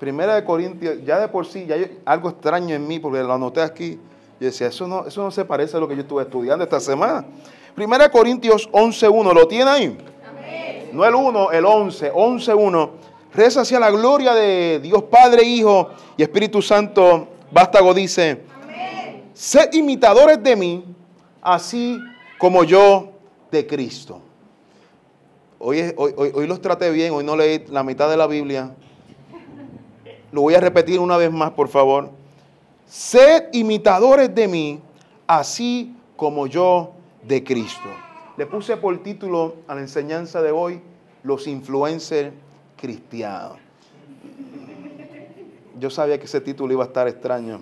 Primera de Corintios, ya de por sí, ya hay algo extraño en mí, porque lo anoté aquí. Yo decía, eso no, eso no se parece a lo que yo estuve estudiando esta semana. Primera de Corintios 11.1, ¿lo tiene ahí? Amén. No el 1, el 11, 11.1. Reza hacia la gloria de Dios Padre, Hijo y Espíritu Santo. Vástago dice, Amén. sed imitadores de mí, así como yo de Cristo. Hoy, hoy, hoy, los traté bien, hoy no leí la mitad de la Biblia. Lo voy a repetir una vez más, por favor. Sed imitadores de mí, así como yo de Cristo. Le puse por título a la enseñanza de hoy, los influencers cristianos. Yo sabía que ese título iba a estar extraño.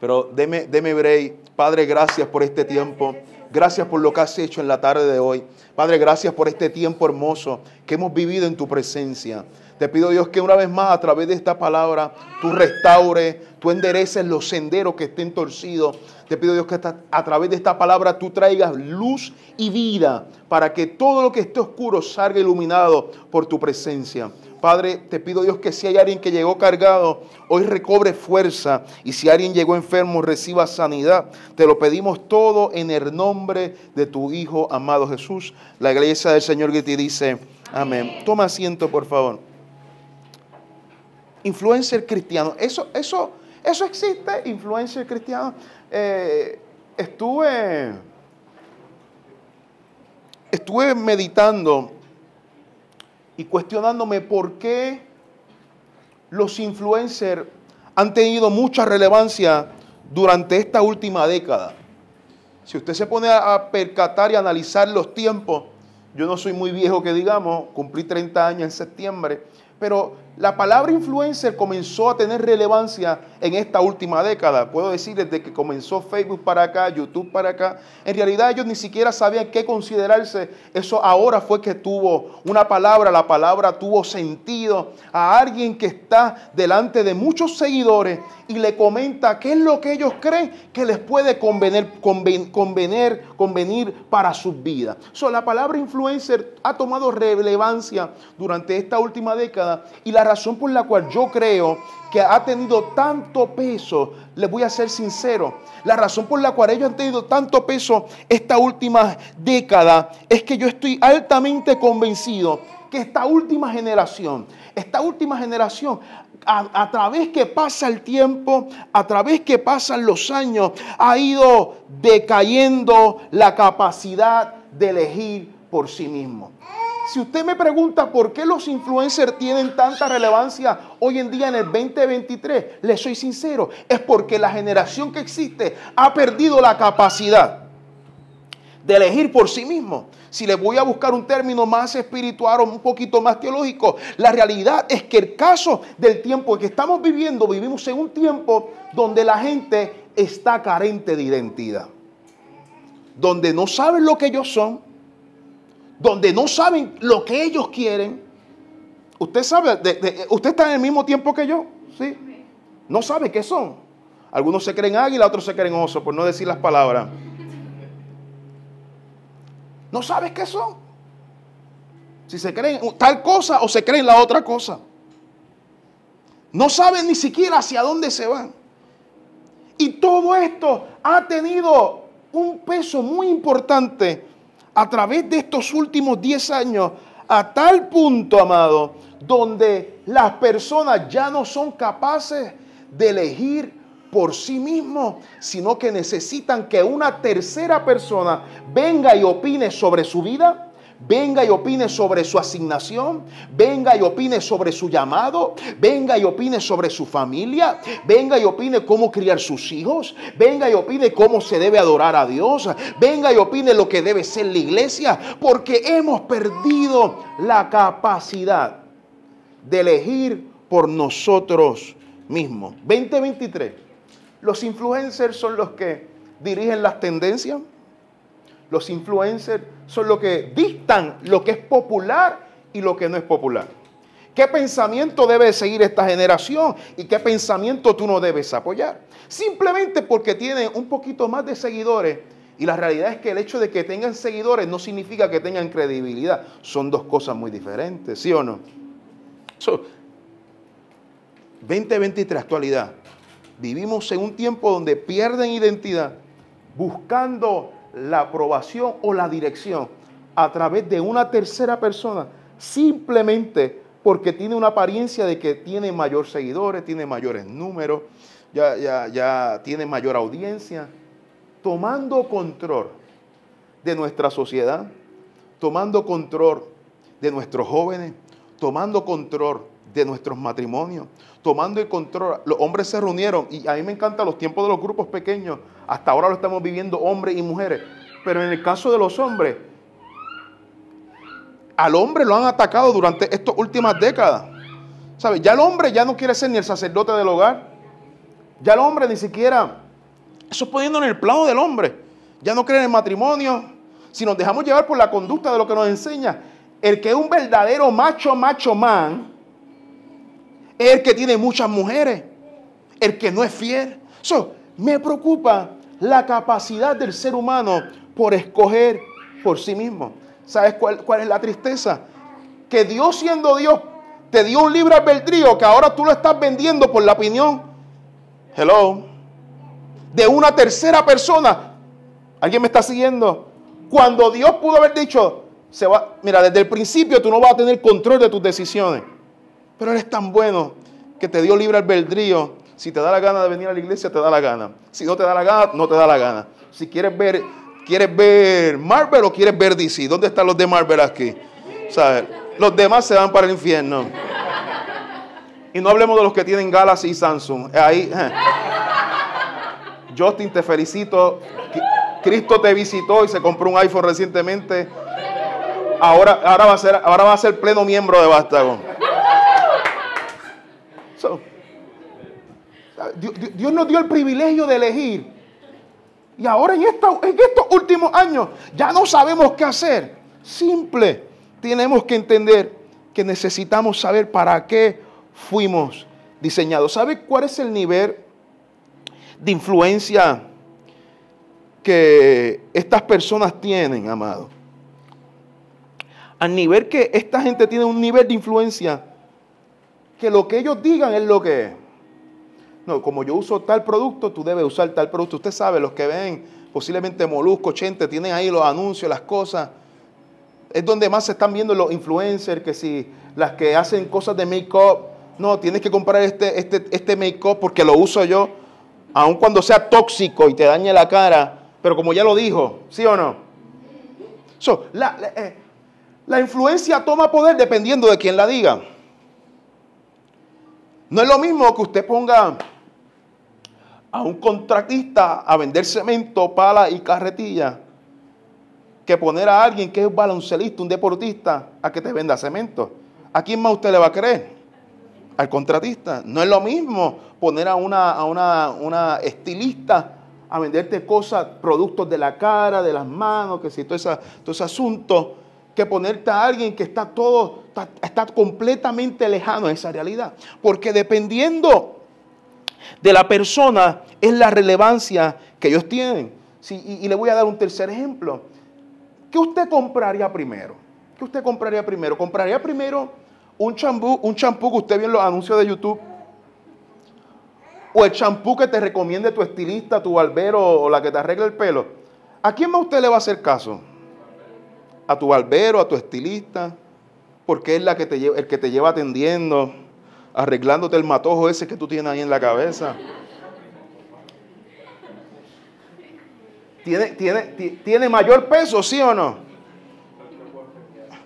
Pero deme, deme break. Padre, gracias por este tiempo. Gracias por lo que has hecho en la tarde de hoy. Padre, gracias por este tiempo hermoso que hemos vivido en tu presencia. Te pido Dios que una vez más a través de esta palabra tú restaures, tú endereces los senderos que estén torcidos. Te pido Dios que a través de esta palabra tú traigas luz y vida para que todo lo que esté oscuro salga iluminado por tu presencia. Padre, te pido Dios que si hay alguien que llegó cargado, hoy recobre fuerza. Y si alguien llegó enfermo, reciba sanidad. Te lo pedimos todo en el nombre de tu Hijo amado Jesús. La iglesia del Señor que te dice, amén. Toma asiento, por favor. Influencer cristiano. Eso, eso, eso existe, influencer cristiano. Eh, estuve, estuve meditando y cuestionándome por qué los influencers han tenido mucha relevancia durante esta última década. Si usted se pone a percatar y analizar los tiempos, yo no soy muy viejo que digamos, cumplí 30 años en septiembre, pero la palabra influencer comenzó a tener relevancia en esta última década. Puedo decir desde que comenzó Facebook para acá, YouTube para acá. En realidad ellos ni siquiera sabían qué considerarse. Eso ahora fue que tuvo una palabra, la palabra tuvo sentido a alguien que está delante de muchos seguidores y le comenta qué es lo que ellos creen que les puede convenir, convenir, convenir para sus vidas. la palabra influencer ha tomado relevancia durante esta última década y la razón por la cual yo creo que ha tenido tanto peso, les voy a ser sincero, la razón por la cual ellos han tenido tanto peso esta última década es que yo estoy altamente convencido que esta última generación, esta última generación a, través que pasa el tiempo, a través que pasan los años, ha ido decayendo la capacidad de elegir por sí mismo. Si usted me pregunta por qué los influencers tienen tanta relevancia hoy en día en el 2023, le soy sincero, es porque la generación que existe ha perdido la capacidad de elegir por sí mismo. Si le voy a buscar un término más espiritual o un poquito más teológico, la realidad es que el caso del tiempo que estamos viviendo, vivimos en un tiempo donde la gente está carente de identidad, donde no saben lo que ellos son, donde no saben lo que ellos quieren. Usted sabe, usted está en el mismo tiempo que yo, ¿sí? No sabe qué son. Algunos se creen águila, otros se creen oso, por no decir las palabras. No sabes qué son. Si se creen tal cosa o se creen la otra cosa. No saben ni siquiera hacia dónde se van. Y todo esto ha tenido un peso muy importante a través de estos últimos 10 años a tal punto, amado, donde las personas ya no son capaces de elegir por sí mismos, sino que necesitan que una tercera persona venga y opine sobre su vida, venga y opine sobre su asignación, venga y opine sobre su llamado, venga y opine sobre su familia, venga y opine cómo criar sus hijos, venga y opine cómo se debe adorar a Dios, venga y opine lo que debe ser la iglesia, porque hemos perdido la capacidad de elegir por nosotros mismos. 2023. Los influencers son los que dirigen las tendencias. Los influencers son los que dictan lo que es popular y lo que no es popular. ¿Qué pensamiento debe seguir esta generación y qué pensamiento tú no debes apoyar? Simplemente porque tienen un poquito más de seguidores y la realidad es que el hecho de que tengan seguidores no significa que tengan credibilidad. Son dos cosas muy diferentes, ¿sí o no? 2023, actualidad. Vivimos en un tiempo donde pierden identidad buscando la aprobación o la dirección a través de una tercera persona, simplemente porque tiene una apariencia de que tiene mayor seguidores, tiene mayores números, ya, ya, ya tiene mayor audiencia, tomando control de nuestra sociedad, tomando control de nuestros jóvenes, tomando control de nuestros matrimonios, tomando el control. Los hombres se reunieron y a mí me encantan los tiempos de los grupos pequeños. Hasta ahora lo estamos viviendo hombres y mujeres. Pero en el caso de los hombres, al hombre lo han atacado durante estas últimas décadas. ¿Sabe? Ya el hombre ya no quiere ser ni el sacerdote del hogar. Ya el hombre ni siquiera, eso es poniendo en el plano del hombre. Ya no cree en el matrimonio. Si nos dejamos llevar por la conducta de lo que nos enseña, el que es un verdadero macho, macho man, es el que tiene muchas mujeres, el que no es fiel. So, me preocupa la capacidad del ser humano por escoger por sí mismo. ¿Sabes cuál, cuál es la tristeza? Que Dios siendo Dios te dio un libre albedrío que ahora tú lo estás vendiendo por la opinión. Hello. De una tercera persona. ¿Alguien me está siguiendo? Cuando Dios pudo haber dicho, se va, mira, desde el principio tú no vas a tener control de tus decisiones. Pero Él es tan bueno que te dio libre albedrío. Si te da la gana de venir a la iglesia, te da la gana. Si no te da la gana, no te da la gana. Si quieres ver, quieres ver Marvel o quieres ver DC. ¿Dónde están los de Marvel aquí? ¿Sabes? Los demás se van para el infierno. Y no hablemos de los que tienen Galaxy y Samsung. Ahí. Eh. Justin, te felicito. Cristo te visitó y se compró un iPhone recientemente. Ahora, ahora, va, a ser, ahora va a ser pleno miembro de Vástago. Dios, nos dio el privilegio de elegir. Y ahora en, en estos últimos años ya no sabemos qué hacer. Simple. Tenemos que entender que necesitamos saber para qué fuimos diseñados. ¿Sabe cuál es el nivel de influencia que estas personas tienen, amado? Al nivel que esta gente tiene un nivel de influencia que lo que ellos digan es lo que es. No, como yo uso tal producto, tú debes usar tal producto. Usted sabe, los que ven posiblemente Molusco, Chente, tienen ahí los anuncios, las cosas. Es donde más se están viendo los influencers, que si las que hacen cosas de make-up, no, tienes que comprar este, este, este make-up porque lo uso yo, aun cuando sea tóxico y te dañe la cara, pero como ya lo dijo, ¿sí o no? la, eh, la influencia toma poder dependiendo de quién la diga. No es lo mismo que usted ponga a un contratista a vender cemento, pala y carretilla que poner a alguien que es un baloncelista, un deportista, a que te venda cemento. ¿A quién más usted le va a creer? Al contratista. No es lo mismo poner a una, a una, una estilista a venderte cosas, productos de la cara, de las manos, que si todo, esa, todo ese asunto que ponerte a alguien que está todo, está, completamente lejano de esa realidad. Porque dependiendo de la persona es la relevancia que ellos tienen. y, le voy a dar un tercer ejemplo. ¿Qué usted compraría primero? ¿Qué usted compraría primero? ¿Compraría primero un champú, un champú que usted vio en los anuncios de YouTube? ¿O el champú que te recomiende tu estilista, tu barbero o la que te arregle el pelo? ¿A quién más usted le va a hacer caso? a tu barbero, a tu estilista, porque es la que te el que te lleva atendiendo, arreglándote el matojo ese que tú tienes ahí en la cabeza. ¿Tiene, tiene, tiene mayor peso, sí o no?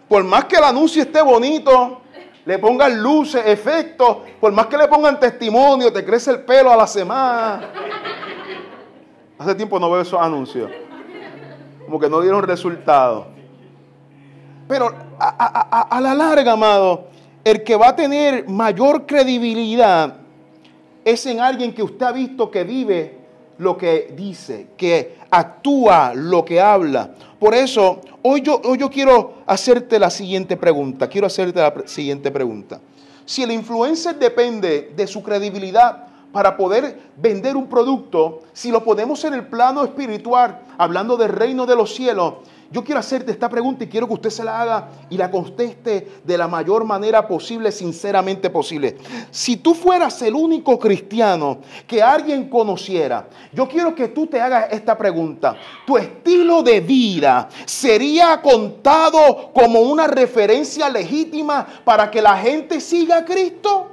Por más que el anuncio esté bonito, le pongan luces, efectos, por más que le pongan testimonio, te crece el pelo a la semana. Hace tiempo no veo esos anuncios. Como que no dieron resultado. Pero a, la larga, amado, el que va a tener mayor credibilidad es en alguien que usted ha visto que vive lo que dice, que actúa lo que habla. Por eso, hoy yo, hoy yo quiero hacerte la siguiente pregunta. Quiero hacerte la siguiente pregunta. Si el influencer depende de su credibilidad para poder vender un producto, si lo ponemos en el plano espiritual, hablando del reino de los cielos, yo quiero hacerte esta pregunta y quiero que usted se la haga y la conteste de la mayor manera posible, sinceramente posible. Si tú fueras el único cristiano que alguien conociera, yo quiero que tú te hagas esta pregunta. ¿Tu estilo de vida sería contado como una referencia legítima para que la gente siga a Cristo?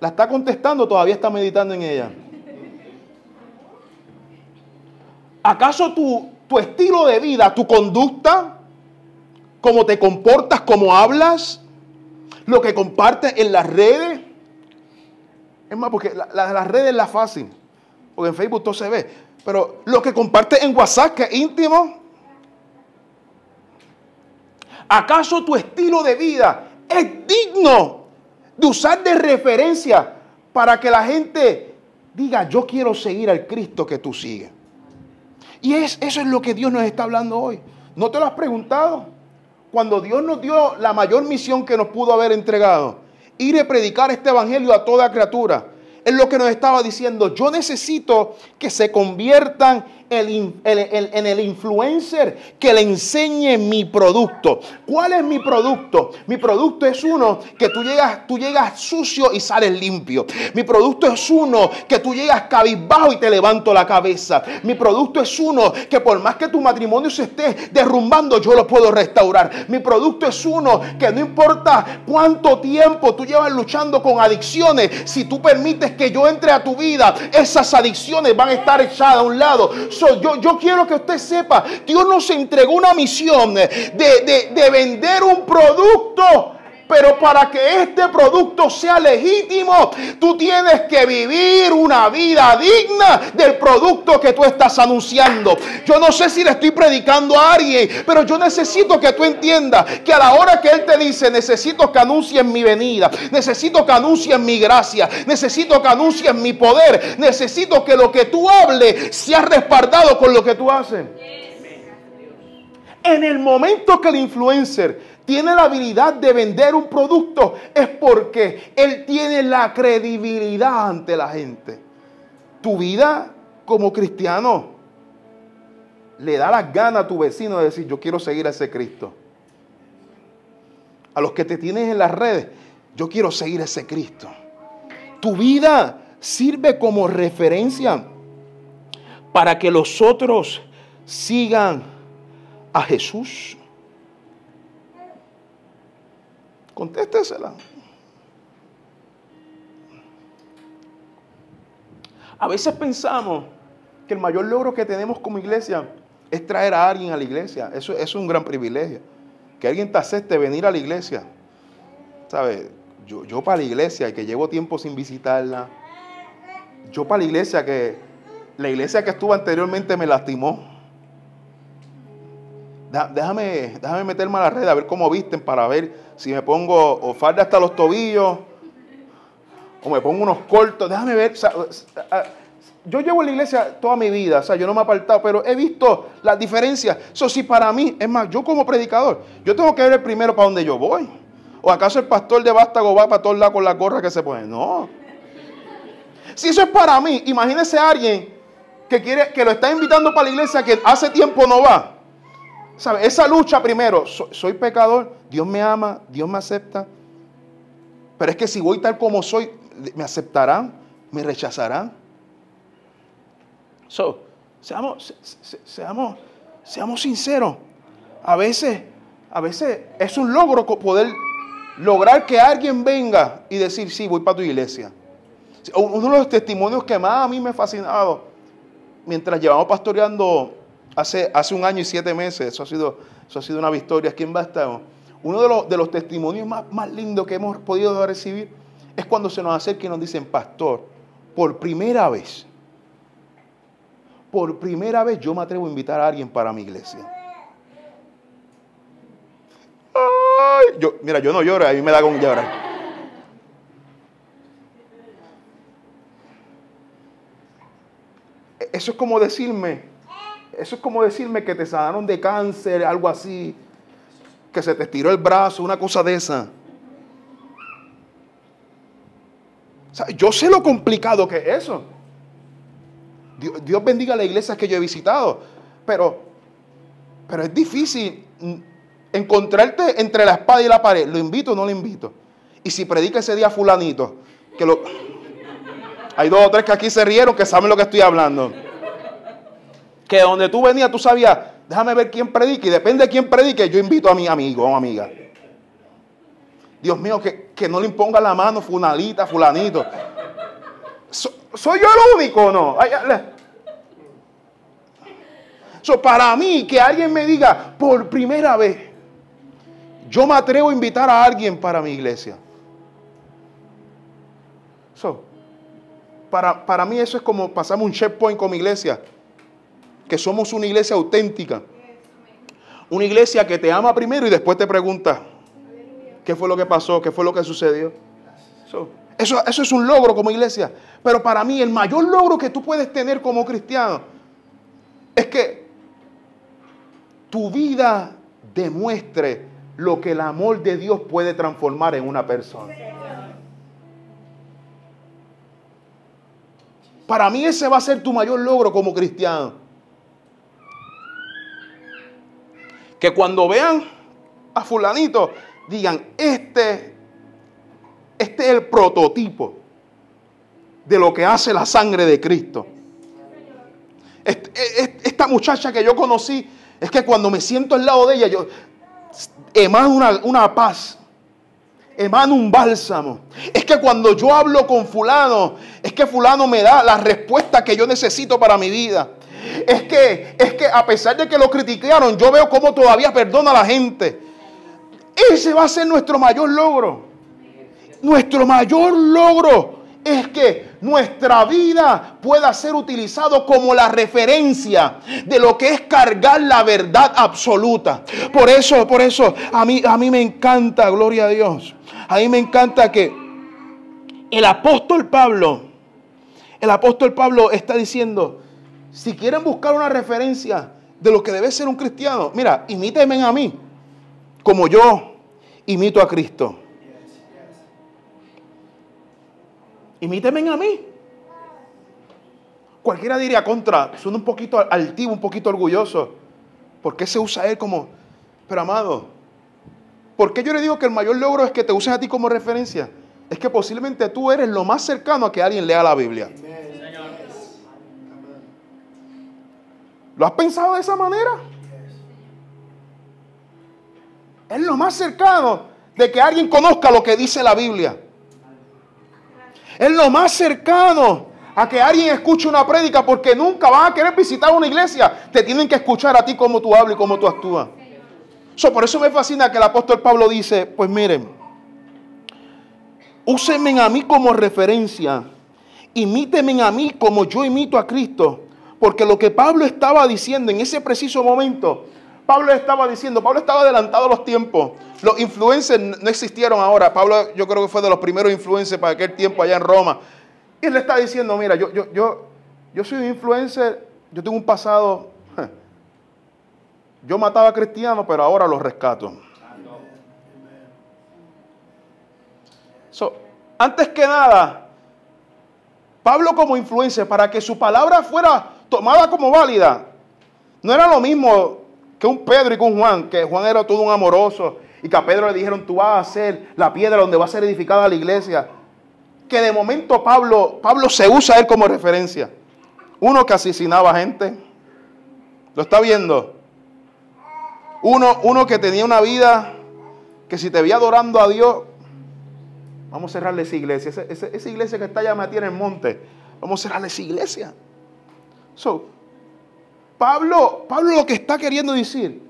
La está contestando, todavía está meditando en ella. ¿Acaso tu, tu estilo de vida, tu conducta, cómo te comportas, cómo hablas, lo que compartes en las redes? Es más, porque las redes es la fácil, porque en Facebook todo se ve, pero lo que compartes en WhatsApp, que es íntimo, ¿acaso tu estilo de vida es digno de usar de referencia para que la gente diga, yo quiero seguir al Cristo que tú sigues. Y es, eso es lo que Dios nos está hablando hoy. ¿No te lo has preguntado? Cuando Dios nos dio la mayor misión que nos pudo haber entregado, ir a predicar este evangelio a toda criatura, es lo que nos estaba diciendo. Yo necesito que se conviertan en el influencer que le enseñe mi producto. ¿Cuál es mi producto? Mi producto es uno que tú llegas, tú llegas sucio y sales limpio. Mi producto es uno que tú llegas cabizbajo y te levanto la cabeza. Mi producto es uno que por más que tu matrimonio se esté derrumbando, yo lo puedo restaurar. Mi producto es uno que no importa cuánto tiempo tú llevas luchando con adicciones, si tú permites que yo entre a tu vida, esas adicciones van a estar echadas a un lado yo, quiero que usted sepa, Dios nos entregó una misión de, de vender un producto pero para que este producto sea legítimo, tú tienes que vivir una vida digna del producto que tú estás anunciando. Yo no sé si le estoy predicando a alguien, pero yo necesito que tú entiendas que a la hora que Él te dice, necesito que anuncies mi venida, necesito que anuncies mi gracia, necesito que anuncies mi poder, necesito que lo que tú hables sea respaldado con lo que tú haces. En el momento que el influencer tiene la habilidad de vender un producto es porque él tiene la credibilidad ante la gente. Tu vida como cristiano le da las ganas a tu vecino de decir, yo quiero seguir a ese Cristo. A los que te tienes en las redes, yo quiero seguir a ese Cristo. Tu vida sirve como referencia para que los otros sigan a Jesús. Contéstesela. A veces pensamos que el mayor logro que tenemos como iglesia es traer a alguien a la iglesia. Eso, es un gran privilegio. Que alguien te acepte venir a la iglesia. ¿Sabes? Yo, yo para la iglesia, que llevo tiempo sin visitarla. Yo para la iglesia, que la iglesia que estuvo anteriormente me lastimó. Déjame, déjame meterme a la red a ver cómo visten para ver si me pongo o falda hasta los tobillos o me pongo unos cortos. Déjame ver. yo llevo en la iglesia toda mi vida, o sea, yo no me he apartado, pero he visto las diferencias. Eso sí, para mí, es más, yo como predicador, yo tengo que ver el primero para donde yo voy. ¿O acaso el pastor de Vástago va para todos lados con la gorra que se pone? No. Si eso es para mí, imagínese a alguien que quiere, que lo está invitando para la iglesia que hace tiempo no va. Esa lucha primero, soy, pecador, Dios me ama, Dios me acepta. Pero es que si voy tal como soy, ¿me aceptarán? ¿Me rechazarán? So, seamos, seamos, seamos sinceros. A veces, a veces es un logro poder lograr que alguien venga y decir, sí, voy para tu iglesia. Uno de los testimonios que más a mí me ha fascinado, mientras llevamos pastoreando hace, hace un año y siete meses, eso ha sido, eso ha sido una victoria aquí en Bastamo. Uno de los, de los testimonios más, más lindos que hemos podido recibir es cuando se nos acerca y nos dicen, pastor, por primera vez, por primera vez yo me atrevo a invitar a alguien para mi iglesia. yo, mira, yo no lloro, a mí me da con llorar. Eso es como decirme, eso es como decirme que te sanaron de cáncer, algo así, que se te estiró el brazo, una cosa de esa. yo sé lo complicado que es eso. Dios, bendiga a las iglesias que yo he visitado, pero, pero es difícil encontrarte entre la espada y la pared. ¿Lo invito o no lo invito? Y si predica ese día fulanito, que lo... Hay dos o tres que aquí se rieron que saben lo que estoy hablando. Que donde tú venías tú sabías, déjame ver quién predica y depende de quién predique, yo invito a mi amigo o amiga. Dios mío, que, no le imponga la mano fulanita, fulanito. ¿Soy yo el único o no? para mí, que alguien me diga por primera vez, yo me atrevo a invitar a alguien para mi iglesia. para, para mí eso es como pasamos un checkpoint con mi iglesia, que somos una iglesia auténtica. Una iglesia que te ama primero y después te pregunta, ¿qué fue lo que pasó? ¿Qué fue lo que sucedió? eso, eso es un logro como iglesia. Pero para mí el mayor logro que tú puedes tener como cristiano es que tu vida demuestre lo que el amor de Dios puede transformar en una persona. Para mí ese va a ser tu mayor logro como cristiano. Que cuando vean a fulanito, digan, este, este es el prototipo de lo que hace la sangre de Cristo. Esta muchacha que yo conocí, es que cuando me siento al lado de ella, yo emano una, una paz, emano un bálsamo. Es que cuando yo hablo con fulano, es que fulano me da la respuesta que yo necesito para mi vida. Es que, es que a pesar de que lo criticaron, yo veo cómo todavía perdona a la gente. Ese va a ser nuestro mayor logro. Nuestro mayor logro es que nuestra vida pueda ser utilizado como la referencia de lo que es cargar la verdad absoluta. Por eso, por eso, a mí, a mí me encanta, gloria a Dios. A mí me encanta que el apóstol Pablo, el apóstol Pablo está diciendo, si quieren buscar una referencia de lo que debe ser un cristiano, mira, imítenme a mí, como yo imito a Cristo. Imítenme a mí. Cualquiera diría contra, suena un poquito altivo, un poquito orgulloso. ¿Por qué se usa él como, pero amado, ¿por qué yo le digo que el mayor logro es que te uses a ti como referencia? Es que posiblemente tú eres lo más cercano a que alguien lea la Biblia. ¿Lo has pensado de esa manera? Es lo más cercano de que alguien conozca lo que dice la Biblia. Es lo más cercano a que alguien escuche una prédica porque nunca van a querer visitar una iglesia. Te tienen que escuchar a ti cómo tú hablas y cómo tú actúas. por eso me fascina que el apóstol Pablo dice, pues miren, úsenme a mí como referencia, imítenme a mí como yo imito a Cristo. Porque lo que Pablo estaba diciendo en ese preciso momento, Pablo estaba diciendo, Pablo estaba adelantado a los tiempos. Los influencers no existieron ahora. Pablo yo creo que fue de los primeros influencers para aquel tiempo allá en Roma. Y él le está diciendo, mira, yo, yo, yo, yo soy un influencer, yo tengo un pasado. Yo mataba a cristianos, pero ahora los rescato. antes que nada, Pablo como influencer, para que su palabra fuera tomada como válida. No era lo mismo que un Pedro y que un Juan, que Juan era todo un amoroso y que a Pedro le dijeron, tú vas a ser la piedra donde va a ser edificada la iglesia. Que de momento Pablo, Pablo se usa a él como referencia. Uno que asesinaba gente. ¿Lo está viendo? Uno, uno que tenía una vida que si te veía adorando a Dios, vamos a cerrarle esa iglesia. Esa, iglesia que está allá metida en el monte, vamos a cerrarle esa iglesia. Pablo, Pablo lo que está queriendo decir,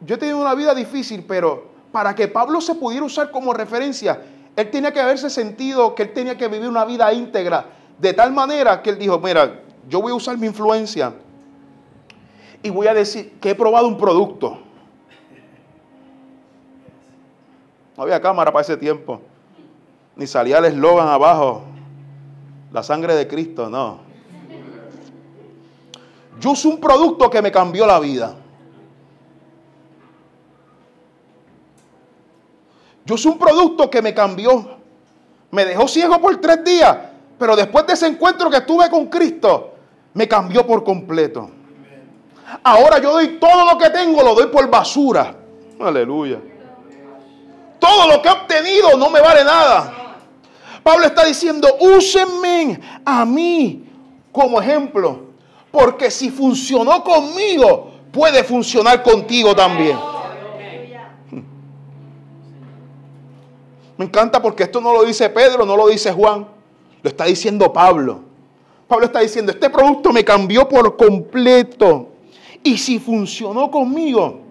yo he tenido una vida difícil, pero para que Pablo se pudiera usar como referencia, él tenía que haberse sentido que él tenía que vivir una vida íntegra, de tal manera que él dijo, mira, yo voy a usar mi influencia y voy a decir que he probado un producto. No había cámara para ese tiempo, ni salía el eslogan abajo, la sangre de Cristo, no. Yo usé un producto que me cambió la vida. Yo usé un producto que me cambió. Me dejó ciego por tres días, pero después de ese encuentro que tuve con Cristo, me cambió por completo. Ahora yo doy todo lo que tengo, lo doy por basura. Aleluya. Todo lo que he obtenido no me vale nada. Pablo está diciendo, úsenme a mí como ejemplo. Porque si funcionó conmigo, puede funcionar contigo también. Me encanta porque esto no lo dice Pedro, no lo dice Juan, lo está diciendo Pablo. Pablo está diciendo, este producto me cambió por completo. Y si funcionó conmigo,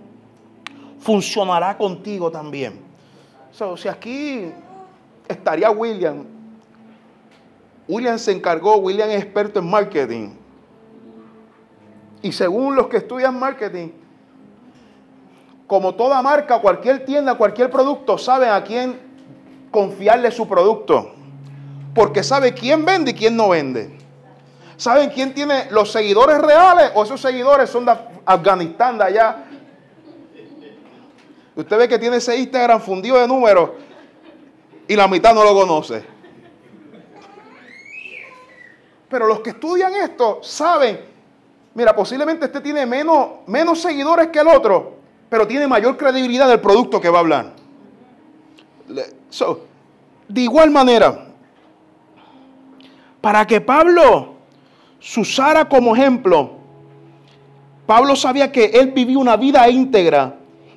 funcionará contigo también. So, si aquí estaría William, William se encargó, William es experto en marketing. Y según los que estudian marketing, como toda marca, cualquier tienda, cualquier producto, saben a quién confiarle su producto. Porque sabe quién vende y quién no vende. ¿Saben quién tiene los seguidores reales o esos seguidores son de Afganistán, de allá? Usted ve que tiene ese Instagram fundido de números y la mitad no lo conoce. Pero los que estudian esto saben, mira, posiblemente este tiene menos, menos seguidores que el otro, pero tiene mayor credibilidad del producto que va a hablar. de igual manera, para que Pablo se usara como ejemplo, Pablo sabía que él vivía una vida íntegra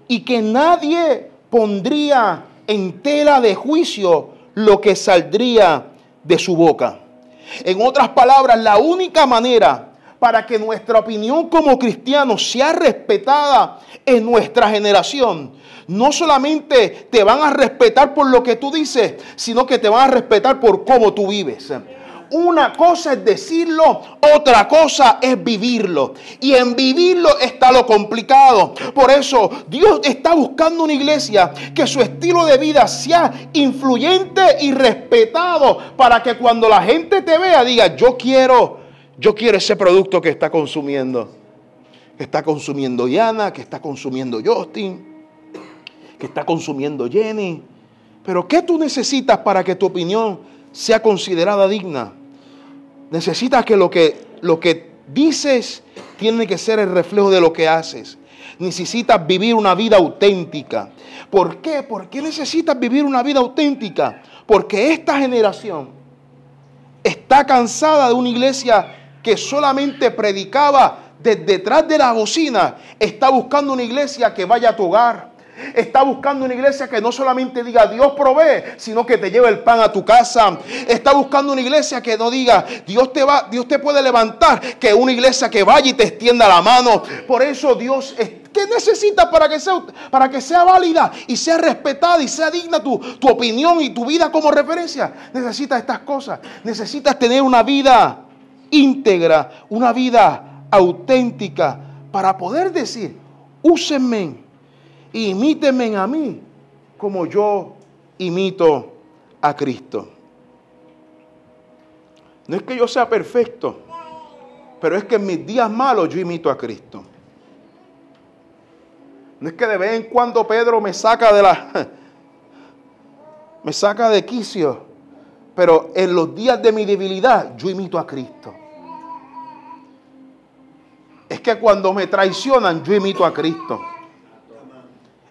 y que nadie pondría en tela de juicio lo que saldría de su boca. En otras palabras, la única manera para que nuestra opinión como cristianos sea respetada en nuestra generación, no solamente te van a respetar por lo que tú dices, sino que te van a respetar por cómo tú vives. Una cosa es decirlo, otra cosa es vivirlo. Y en vivirlo está lo complicado. Por eso Dios está buscando una iglesia que su estilo de vida sea influyente y respetado para que cuando la gente te vea diga, yo quiero, yo quiero ese producto que está consumiendo. Que está consumiendo Yana, que está consumiendo Justin, que está consumiendo Jenny. Pero ¿qué tú necesitas para que tu opinión sea considerada digna. Necesitas que lo que, lo que dices tiene que ser el reflejo de lo que haces. Necesitas vivir una vida auténtica. ¿Por qué? ¿Por qué necesitas vivir una vida auténtica? Porque esta generación está cansada de una iglesia que solamente predicaba desde detrás de la bocina. Está buscando una iglesia que vaya a tu hogar Está buscando una iglesia que no solamente diga Dios provee, sino que te lleve el pan a tu casa. Está buscando una iglesia que no diga Dios te va, Dios te puede levantar, que una iglesia que vaya y te extienda la mano. Por eso Dios ¿Qué necesitas para que sea, para que sea válida y sea respetada y sea digna tu, tu opinión y tu vida como referencia? Necesitas estas cosas. Necesitas tener una vida íntegra, una vida auténtica para poder decir, úsenme imítenme a mí como yo imito a Cristo. No es que yo sea perfecto, pero es que en mis días malos yo imito a Cristo. No es que de vez en cuando Pedro me saca de la me saca de quicio, pero en los días de mi debilidad yo imito a Cristo. Es que cuando me traicionan yo imito a Cristo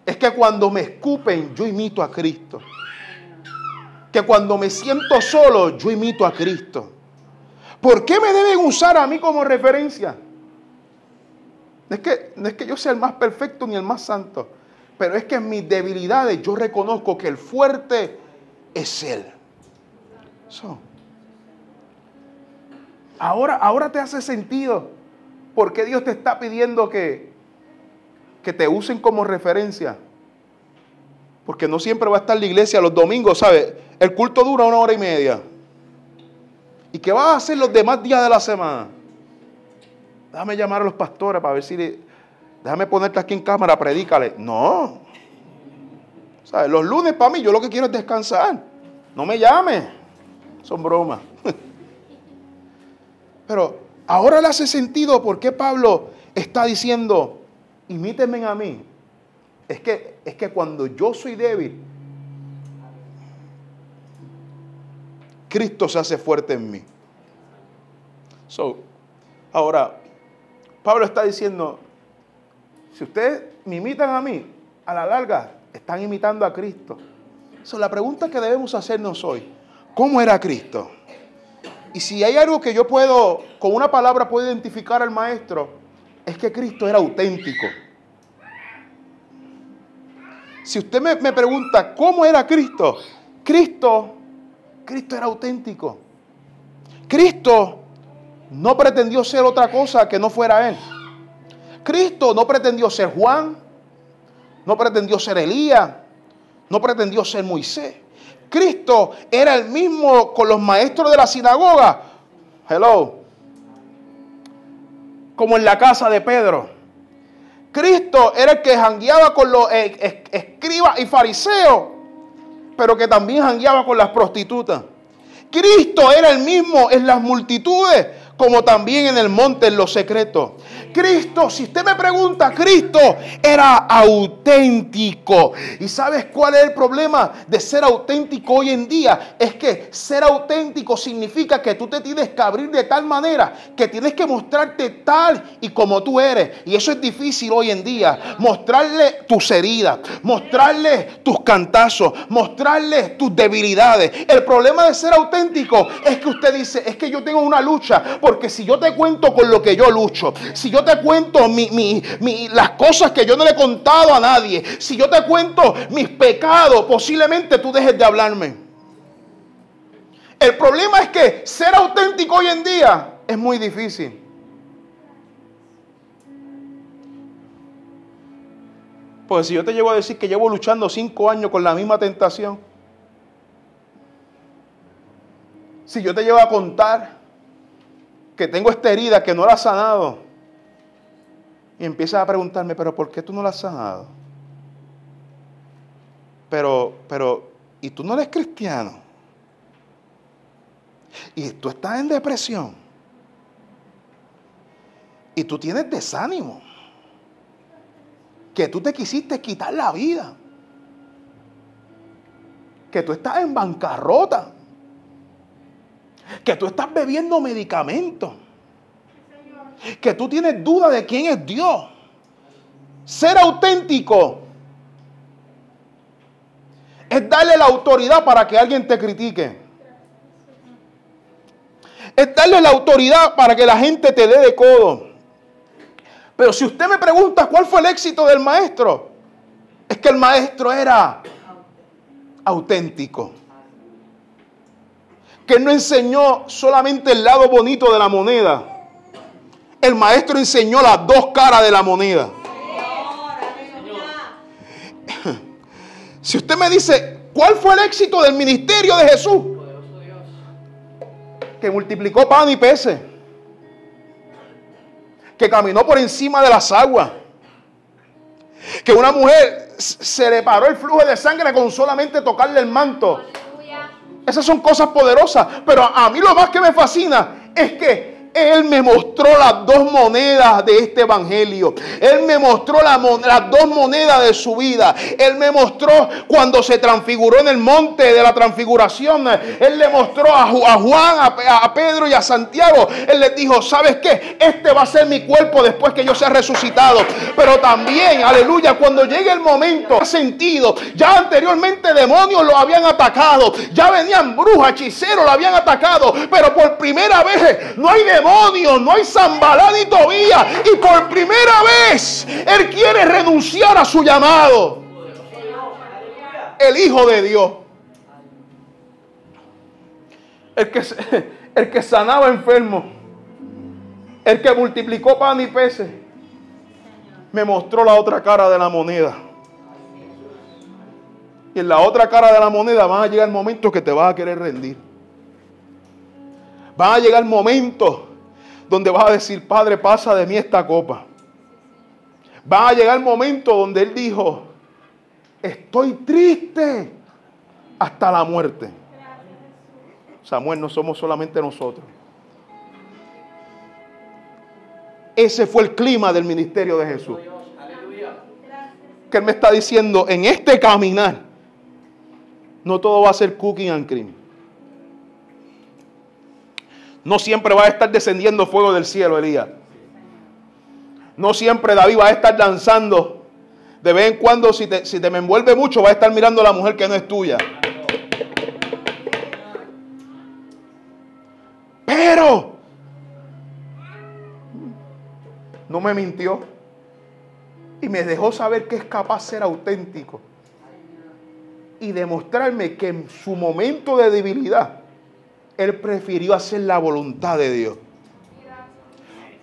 es que cuando me escupen, yo imito a Cristo. Que cuando me siento solo, yo imito a Cristo. ¿Por qué me deben usar a mí como referencia? No es que, no es que yo sea el más perfecto ni el más santo, pero es que en mis debilidades yo reconozco que el fuerte es Él. Ahora, ahora te hace sentido por qué Dios te está pidiendo que, que te usen como referencia. Porque no siempre va a estar la iglesia los domingos, ¿sabes? El culto dura una hora y media. ¿Y qué vas a hacer los demás días de la semana? Déjame llamar a los pastores para ver si... déjame ponerte aquí en cámara, predícale. No. ¿Sabes? Los lunes para mí yo lo que quiero es descansar. No me llames. Son bromas. Pero ahora le hace sentido por qué Pablo está diciendo, imítenme a mí. Es que, es que cuando yo soy débil, Cristo se hace fuerte en mí. So, ahora, Pablo está diciendo, si ustedes me imitan a mí, a la larga están imitando a Cristo. So, la pregunta que debemos hacernos hoy, ¿cómo era Cristo? Y si hay algo que yo puedo, con una palabra puedo identificar al maestro, es que Cristo era auténtico. Si usted me, me pregunta, ¿cómo era Cristo? Cristo, Cristo era auténtico. Cristo no pretendió ser otra cosa que no fuera Él. Cristo no pretendió ser Juan, no pretendió ser Elías, no pretendió ser Moisés. Cristo era el mismo con los maestros de la sinagoga. Hello. Como en la casa de Pedro. Cristo era el que jangueaba con los escribas y fariseos, pero que también jangueaba con las prostitutas. Cristo era el mismo en las multitudes, como también en el monte, en los secretos. Cristo, si usted me pregunta, Cristo era auténtico. ¿Y sabes cuál es el problema de ser auténtico hoy en día? Es que ser auténtico significa que tú te tienes que abrir de tal manera que tienes que mostrarte tal y como tú eres. Y eso es difícil hoy en día. Mostrarle tus heridas, mostrarle tus cantazos, mostrarle tus debilidades. El problema de ser auténtico es que usted dice, es que yo tengo una lucha, porque si yo te cuento con lo que yo lucho, si yo te cuento las cosas que yo no le he contado a nadie, si yo te cuento mis pecados, posiblemente tú dejes de hablarme. El problema es que ser auténtico hoy en día es muy difícil. Pues si yo te llevo a decir que llevo luchando cinco años con la misma tentación, si yo te llevo a contar que tengo esta herida que no la ha sanado, y empiezas a preguntarme, pero ¿por qué tú no la has sanado? Pero, pero, ¿y tú no eres cristiano? Y tú estás en depresión. Y tú tienes desánimo. Que tú te quisiste quitar la vida. Que tú estás en bancarrota. Que tú estás bebiendo medicamentos que tú tienes duda de quién es Dios. Ser auténtico es darle la autoridad para que alguien te critique. Es darle la autoridad para que la gente te dé de codo. Pero si usted me pregunta cuál fue el éxito del maestro, es que el maestro era auténtico. Que no enseñó solamente el lado bonito de la moneda el maestro enseñó las dos caras de la moneda. Si usted me dice, ¿cuál fue el éxito del ministerio de Jesús? Que multiplicó pan y peces. Que caminó por encima de las aguas. Que una mujer se le paró el flujo de sangre con solamente tocarle el manto. Esas son cosas poderosas. Pero a mí lo más que me fascina es que él me mostró las dos monedas de este evangelio. Él me mostró las dos monedas de su vida. Él me mostró cuando se transfiguró en el monte de la transfiguración. Él le mostró a, Juan, a, Pedro y a Santiago. Él les dijo, ¿sabes qué? Este va a ser mi cuerpo después que yo sea resucitado. Pero también, aleluya, cuando llegue el momento, sentido, ya anteriormente demonios lo habían atacado. Ya venían brujas, hechiceros, lo habían atacado. Pero por primera vez no hay demonios no hay Zambalá ni Tobía. Y por primera vez Él quiere renunciar a su llamado. El Hijo de Dios. El que, el que sanaba enfermo. El que multiplicó pan y peces. Me mostró la otra cara de la moneda. Y en la otra cara de la moneda van a llegar momentos que te vas a querer rendir. Van a llegar momentos donde vas a decir, Padre, pasa de mí esta copa. Va a llegar el momento donde Él dijo, estoy triste hasta la muerte. Samuel, no somos solamente nosotros. Ese fue el clima del ministerio de Jesús. Que Él me está diciendo, en este caminar, no todo va a ser cooking and cream. No siempre va a estar descendiendo fuego del cielo, Elías. No siempre David va a estar danzando. De vez en cuando, si te, si te me envuelve mucho, va a estar mirando a la mujer que no es tuya. Pero no me mintió y me dejó saber que es capaz de ser auténtico y demostrarme que en su momento de debilidad, él prefirió hacer la voluntad de Dios.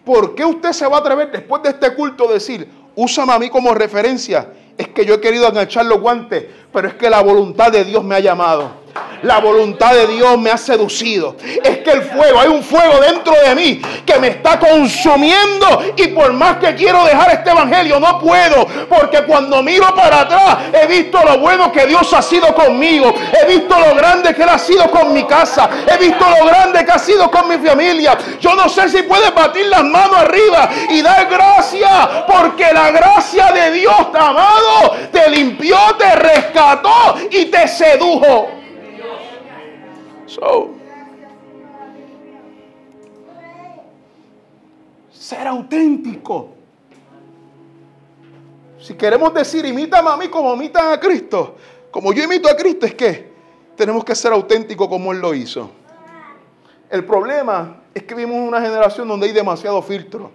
¿Por qué usted se va a atrever después de este culto a decir, úsame a mí como referencia? Es que yo he querido enganchar los guantes, pero es que la voluntad de Dios me ha llamado. La voluntad de Dios me ha seducido. Es que el fuego, hay un fuego dentro de mí que me está consumiendo y por más que quiero dejar este evangelio no puedo, porque cuando miro para atrás he visto lo bueno que Dios ha sido conmigo, he visto lo grande que Él ha sido con mi casa, he visto lo grande que ha sido con mi familia. Yo no sé si puedes batir las manos arriba y dar gracias, porque la gracia de Dios, amado, te limpió, te rescató y te sedujo. Ser auténtico. Si queremos decir, imítame a mí como imitan a Cristo, como yo imito a Cristo, es que tenemos que ser auténticos como Él lo hizo. El problema es que vivimos una generación donde hay demasiado filtro.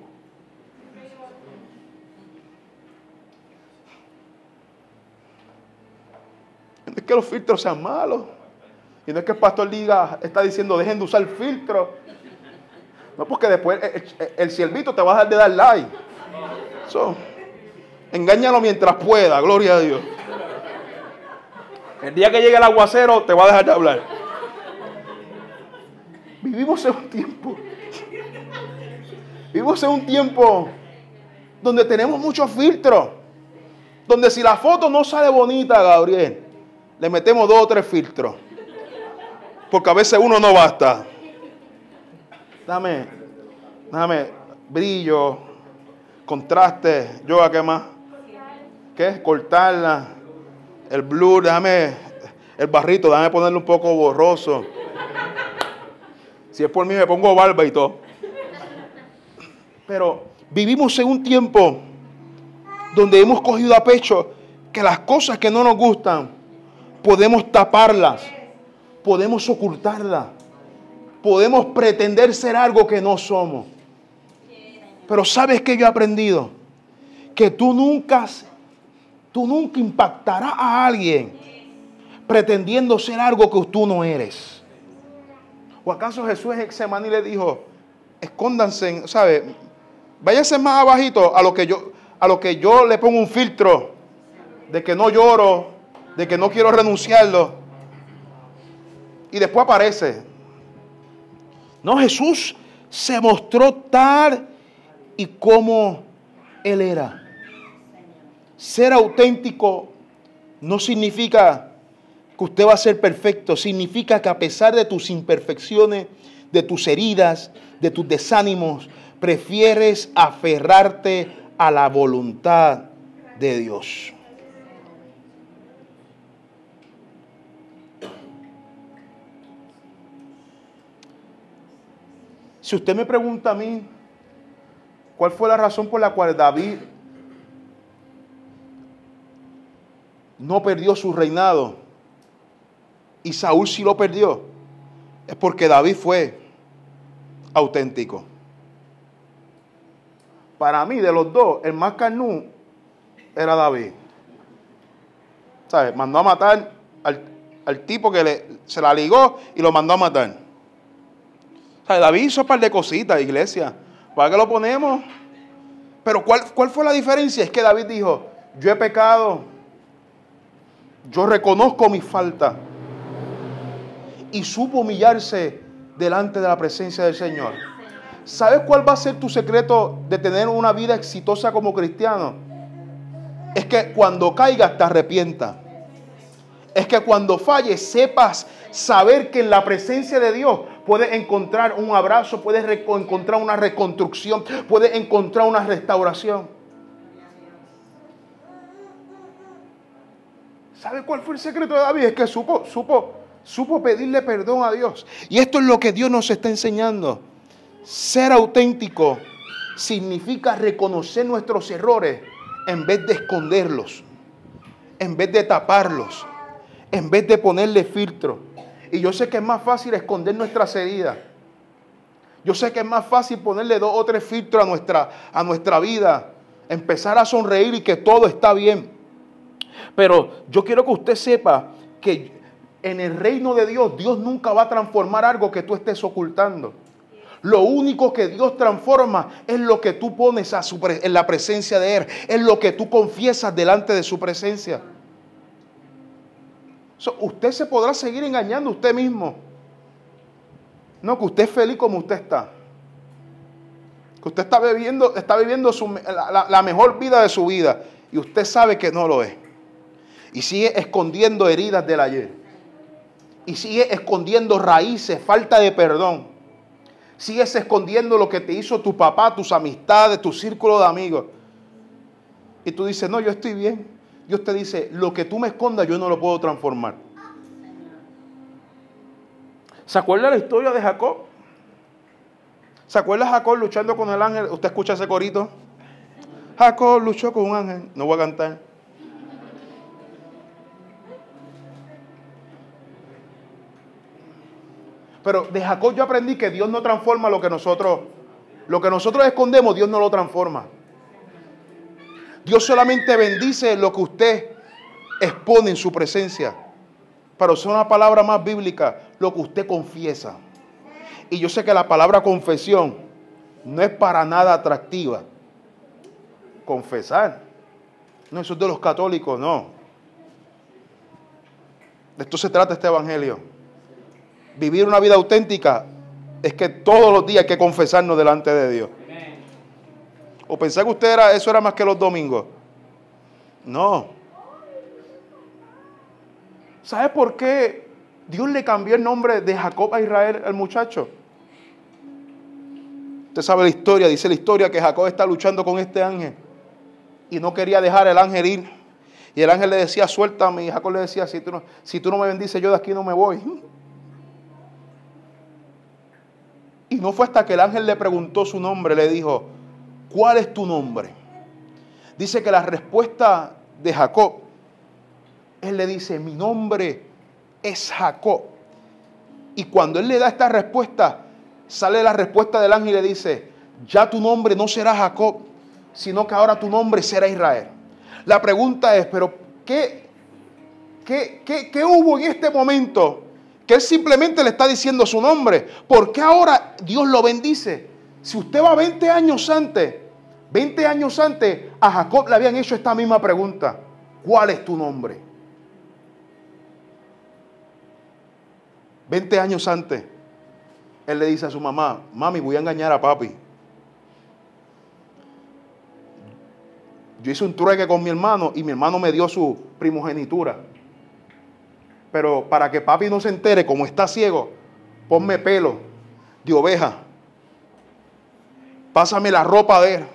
No es que los filtros sean malos. Y no es que el pastor diga, está diciendo, dejen de usar filtro. No, porque después el, siervito te va a dejar de dar like. engáñalo mientras pueda, gloria a Dios. El día que llegue el aguacero te va a dejar de hablar. Vivimos en un tiempo. Vivimos en un tiempo donde tenemos muchos filtros. Donde si la foto no sale bonita, Gabriel, le metemos dos o tres filtros. Porque a veces uno no basta. Dame, dame brillo, contraste, yoga, ¿qué más? ¿Qué? Cortarla, el blur, déjame el barrito, déjame ponerlo un poco borroso. Si es por mí me pongo barba y todo. Pero vivimos en un tiempo donde hemos cogido a pecho que las cosas que no nos gustan podemos taparlas podemos ocultarla. Podemos pretender ser algo que no somos. Pero ¿sabes que yo he aprendido? Que tú nunca, tú nunca impactarás a alguien pretendiendo ser algo que tú no eres. ¿O acaso Jesús en y le dijo, escóndanse, ¿sabe? Váyanse más abajito a lo que yo, a lo que yo le pongo un filtro de que no lloro, de que no quiero renunciarlo y después aparece. No, Jesús se mostró tal y como Él era. Ser auténtico no significa que usted va a ser perfecto, significa que a pesar de tus imperfecciones, de tus heridas, de tus desánimos, prefieres aferrarte a la voluntad de Dios. Si usted me pregunta a mí, ¿cuál fue la razón por la cual David no perdió su reinado y Saúl sí lo perdió? Es porque David fue auténtico. Para mí, de los dos, el más carnú era David. ¿Sabes? Mandó a matar al, tipo que se la ligó y lo mandó a matar. David hizo un par de cositas, iglesia. ¿Para qué lo ponemos? Pero ¿cuál, ¿cuál fue la diferencia? Es que David dijo, yo he pecado, yo reconozco mi falta. Y supo humillarse delante de la presencia del Señor. ¿Sabes cuál va a ser tu secreto de tener una vida exitosa como cristiano? Es que cuando caigas te arrepientas. Es que cuando falles sepas saber que en la presencia de Dios puedes encontrar un abrazo, puedes encontrar una reconstrucción, puedes encontrar una restauración. ¿Sabe cuál fue el secreto de David? Es que supo, supo, Supo pedirle perdón a Dios. Y esto es lo que Dios nos está enseñando. Ser auténtico significa reconocer nuestros errores en vez de esconderlos, en vez de taparlos, en vez de ponerle filtro. Y yo sé que es más fácil esconder nuestras heridas. Yo sé que es más fácil ponerle dos o tres filtros a nuestra, a nuestra vida, empezar a sonreír y que todo está bien. Pero yo quiero que usted sepa que en el reino de Dios, Dios nunca va a transformar algo que tú estés ocultando. Lo único que Dios transforma es lo que tú pones a su en la presencia de Él, es lo que tú confiesas delante de su presencia. Usted se podrá seguir engañando usted mismo. No, que usted es feliz como usted está. Que usted está viviendo, está viviendo la mejor vida de su vida y usted sabe que no lo es. Y sigue escondiendo heridas del ayer. Y sigue escondiendo raíces, falta de perdón. Sigues escondiendo lo que te hizo tu papá, tus amistades, tu círculo de amigos. Y tú dices, no, yo estoy bien. Dios te dice, lo que tú me escondas yo no lo puedo transformar. ¿Se acuerda la historia de Jacob? ¿Se acuerda Jacob luchando con el ángel? ¿Usted escucha ese corito? Jacob luchó con un ángel. No voy a cantar. Pero de Jacob yo aprendí que Dios no transforma lo que nosotros, lo que nosotros escondemos, Dios no lo transforma. Dios solamente bendice lo que usted expone en su presencia. Pero es una palabra más bíblica, lo que usted confiesa. Y yo sé que la palabra confesión no es para nada atractiva. Confesar. No, eso es de los católicos, no. De esto se trata este evangelio vivir una vida auténtica es que todos los días hay que confesarnos delante de Dios. ¿O pensé que usted era, eso era más que los domingos? No. ¿Sabe por qué Dios le cambió el nombre de Jacob a Israel al muchacho? Usted sabe la historia, dice la historia que Jacob está luchando con este ángel y no quería dejar el ángel ir. Y el ángel le decía, suéltame. Y Jacob le decía, si tú no, si tú no me bendices, yo de aquí no me voy. Y no fue hasta que el ángel le preguntó su nombre, le dijo, ¿cuál es tu nombre? Dice que la respuesta de Jacob, él le dice, mi nombre es Jacob. Y cuando él le da esta respuesta, sale la respuesta del ángel y le dice, ya tu nombre no será Jacob, sino que ahora tu nombre será Israel. La pregunta es, pero ¿qué, qué, qué, qué hubo en este momento que él simplemente le está diciendo su nombre. ¿Por qué ahora Dios lo bendice? Si usted va 20 años antes, 20 años antes, a Jacob le habían hecho esta misma pregunta. ¿Cuál es tu nombre? 20 años antes, él le dice a su mamá, mami, voy a engañar a papi. Yo hice un trueque con mi hermano y mi hermano me dio su primogenitura. Pero para que papi no se entere, como está ciego, ponme pelo de oveja. Pásame la ropa de él.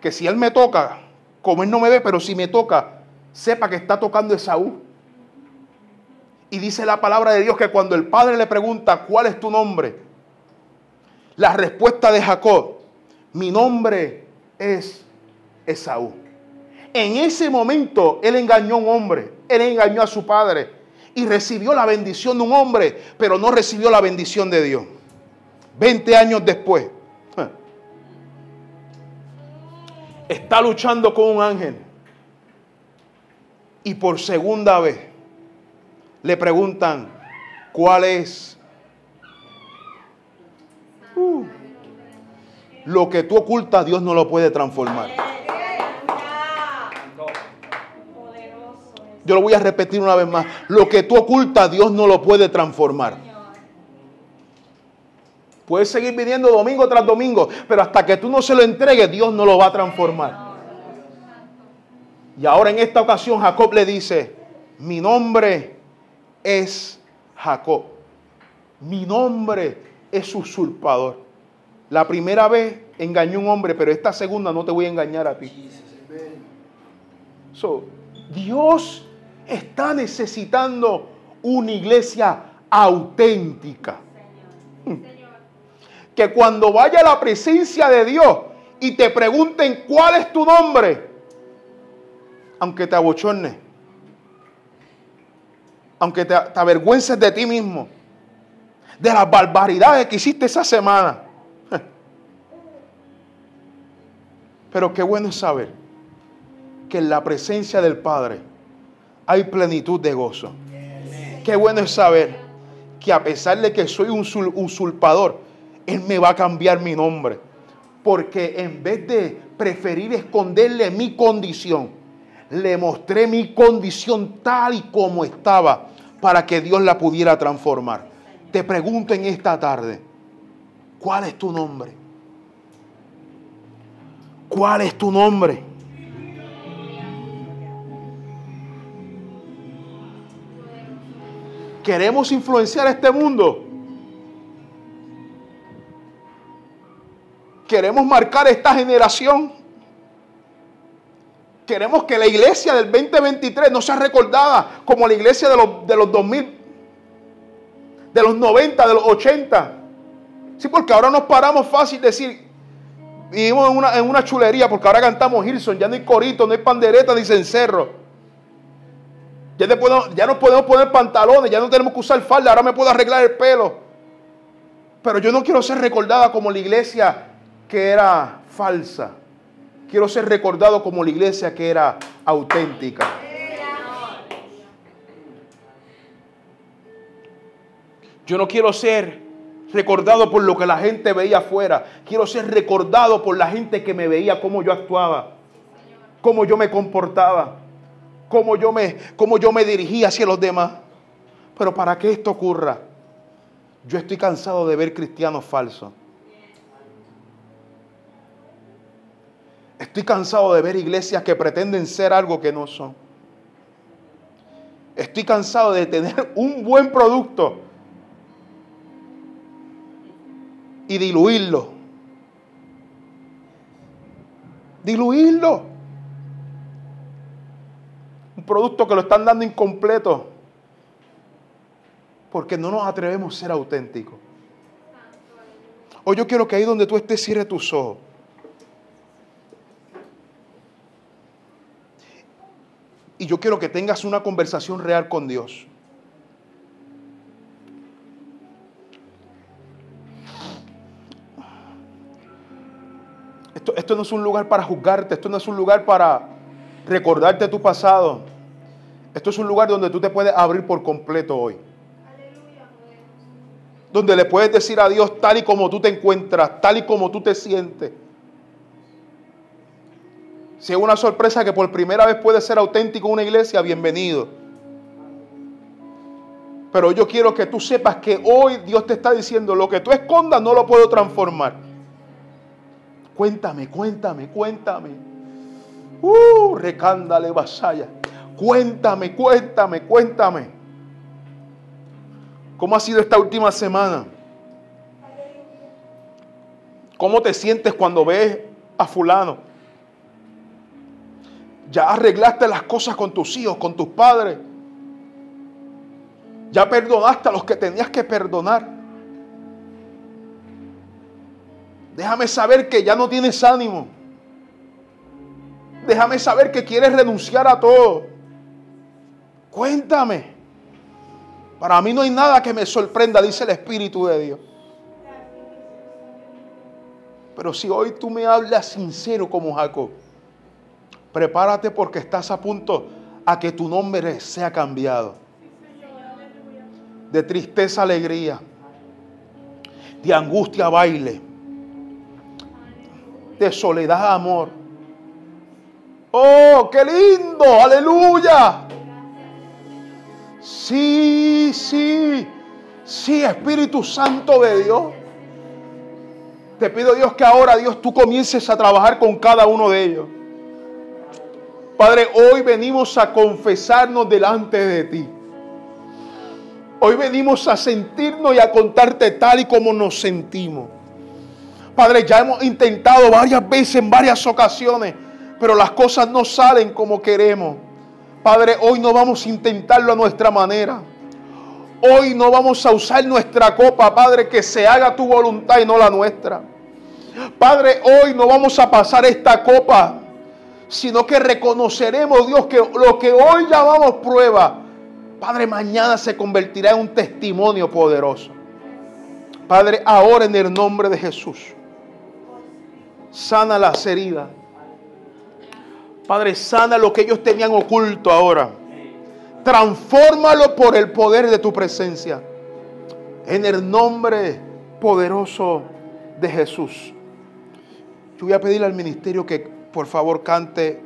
Que si él me toca, como él no me ve, pero si me toca, sepa que está tocando Esaú. Y dice la palabra de Dios que cuando el padre le pregunta, ¿cuál es tu nombre? La respuesta de Jacob, mi nombre es Esaú. En ese momento él engañó a un hombre, él engañó a su padre y recibió la bendición de un hombre, pero no recibió la bendición de Dios. Veinte años después, está luchando con un ángel y por segunda vez le preguntan, ¿cuál es? Uh, lo que tú ocultas, Dios no lo puede transformar. Yo lo voy a repetir una vez más. Lo que tú ocultas, Dios no lo puede transformar. Puedes seguir viniendo domingo tras domingo, pero hasta que tú no se lo entregues, Dios no lo va a transformar. Y ahora en esta ocasión Jacob le dice, mi nombre es Jacob. Mi nombre es usurpador. La primera vez engañó a un hombre, pero esta segunda no te voy a engañar a ti. Dios está necesitando una iglesia auténtica. Que cuando vaya a la presencia de Dios y te pregunten cuál es tu nombre, aunque te abochorne, aunque te, te avergüences de ti mismo, de las barbaridades que hiciste esa semana. Pero qué bueno es saber que en la presencia del Padre hay plenitud de gozo. Qué bueno es saber que a pesar de que soy un usurpador, Él me va a cambiar mi nombre. Porque en vez de preferir esconderle mi condición, le mostré mi condición tal y como estaba para que Dios la pudiera transformar. Te pregunto en esta tarde, ¿cuál es tu nombre? ¿Cuál es tu nombre? ¿Queremos influenciar este mundo? ¿Queremos marcar esta generación? Queremos que la iglesia del 2023 no sea recordada como la iglesia de los, de los 2000, de los 90, de los 80. Sí, porque ahora nos paramos fácil decir, vivimos en una, en una chulería, porque ahora cantamos Hilson, ya no hay corito, no hay pandereta ni cencerro. Ya, ya no podemos poner pantalones, ya no tenemos que usar falda, ahora me puedo arreglar el pelo. Pero yo no quiero ser recordada como la iglesia que era falsa. Quiero ser recordado como la iglesia que era auténtica. Yo no quiero ser recordado por lo que la gente veía afuera. Quiero ser recordado por la gente que me veía cómo yo actuaba, cómo yo me comportaba, cómo yo me, cómo yo me dirigía hacia los demás. Pero para que esto ocurra, yo estoy cansado de ver cristianos falsos. Estoy cansado de ver iglesias que pretenden ser algo que no son. Estoy cansado de tener un buen producto y diluirlo. Diluirlo. Un producto que lo están dando incompleto. Porque no nos atrevemos a ser auténticos. Hoy yo quiero que ahí donde tú estés cierre tus ojos. Y yo quiero que tengas una conversación real con Dios. Esto, esto, no es un lugar para juzgarte, esto no es un lugar para recordarte tu pasado. Esto es un lugar donde tú te puedes abrir por completo hoy. Donde le puedes decir a Dios tal y como tú te encuentras, tal y como tú te sientes. Si es una sorpresa que por primera vez puede ser auténtico una iglesia, bienvenido. Pero yo quiero que tú sepas que hoy Dios te está diciendo, lo que tú escondas no lo puedo transformar. Cuéntame, cuéntame, cuéntame. Uh, recándale vasalla. Cuéntame, cuéntame, cuéntame. ¿Cómo ha sido esta última semana? ¿Cómo te sientes cuando ves a fulano? Ya arreglaste las cosas con tus hijos, con tus padres. Ya perdonaste a los que tenías que perdonar. Déjame saber que ya no tienes ánimo. Déjame saber que quieres renunciar a todo. Cuéntame. Para mí no hay nada que me sorprenda, dice el Espíritu de Dios. Pero si hoy tú me hablas sincero como Jacob, prepárate porque estás a punto a que tu nombre sea cambiado. De tristeza alegría, de angustia baile, de soledad amor. Oh, qué lindo, aleluya. Sí, sí, sí, Espíritu Santo de Dios. Te pido Dios que ahora Dios tú comiences a trabajar con cada uno de ellos. Padre, hoy venimos a confesarnos delante de ti. Hoy venimos a sentirnos y a contarte tal y como nos sentimos. Padre, ya hemos intentado varias veces, en varias ocasiones, pero las cosas no salen como queremos. Padre, hoy no vamos a intentarlo a nuestra manera. Hoy no vamos a usar nuestra copa, Padre, que se haga tu voluntad y no la nuestra. Padre, hoy no vamos a pasar esta copa, sino que reconoceremos, Dios, que lo que hoy llamamos prueba, Padre, mañana se convertirá en un testimonio poderoso. Padre, ahora en el nombre de Jesús, sana las heridas. Padre, sana lo que ellos tenían oculto ahora. Transfórmalo por el poder de tu presencia. En el nombre poderoso de Jesús. Yo voy a pedirle al ministerio que por favor cante